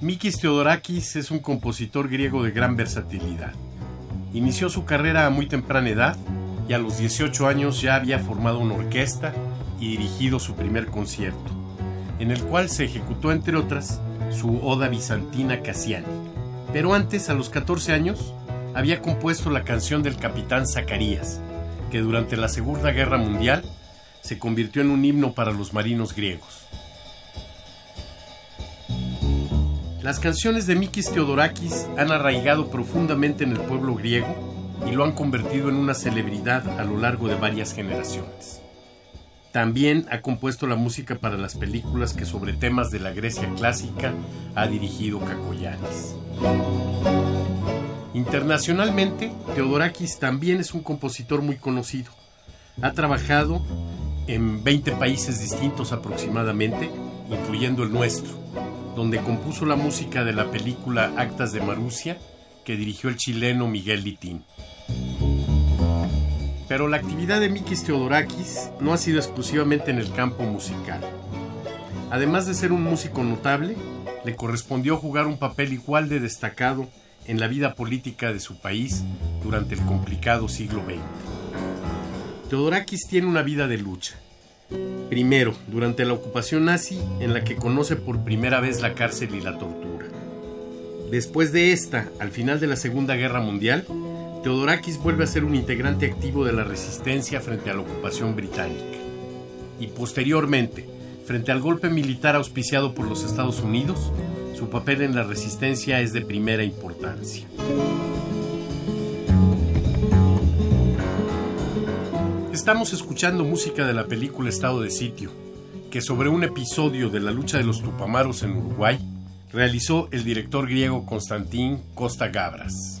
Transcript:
Mikis Theodorakis es un compositor griego de gran versatilidad. Inició su carrera a muy temprana edad y a los 18 años ya había formado una orquesta y dirigido su primer concierto, en el cual se ejecutó entre otras su Oda Bizantina Cassiani. Pero antes, a los 14 años, había compuesto la canción del capitán Zacarías, que durante la Segunda Guerra Mundial se convirtió en un himno para los marinos griegos. Las canciones de Mikis Theodorakis han arraigado profundamente en el pueblo griego y lo han convertido en una celebridad a lo largo de varias generaciones. También ha compuesto la música para las películas que sobre temas de la Grecia clásica ha dirigido Kakoyanis. Internacionalmente, Theodorakis también es un compositor muy conocido. Ha trabajado en 20 países distintos aproximadamente, incluyendo el nuestro, donde compuso la música de la película Actas de Marusia, que dirigió el chileno Miguel Litín. Pero la actividad de Mikis Theodorakis no ha sido exclusivamente en el campo musical. Además de ser un músico notable, le correspondió jugar un papel igual de destacado en la vida política de su país durante el complicado siglo XX. Theodorakis tiene una vida de lucha. Primero, durante la ocupación nazi, en la que conoce por primera vez la cárcel y la tortura. Después de esta, al final de la Segunda Guerra Mundial, Theodorakis vuelve a ser un integrante activo de la resistencia frente a la ocupación británica. Y posteriormente, frente al golpe militar auspiciado por los Estados Unidos, su papel en la resistencia es de primera importancia. Estamos escuchando música de la película Estado de Sitio, que sobre un episodio de la lucha de los Tupamaros en Uruguay realizó el director griego Constantín Costa Gabras.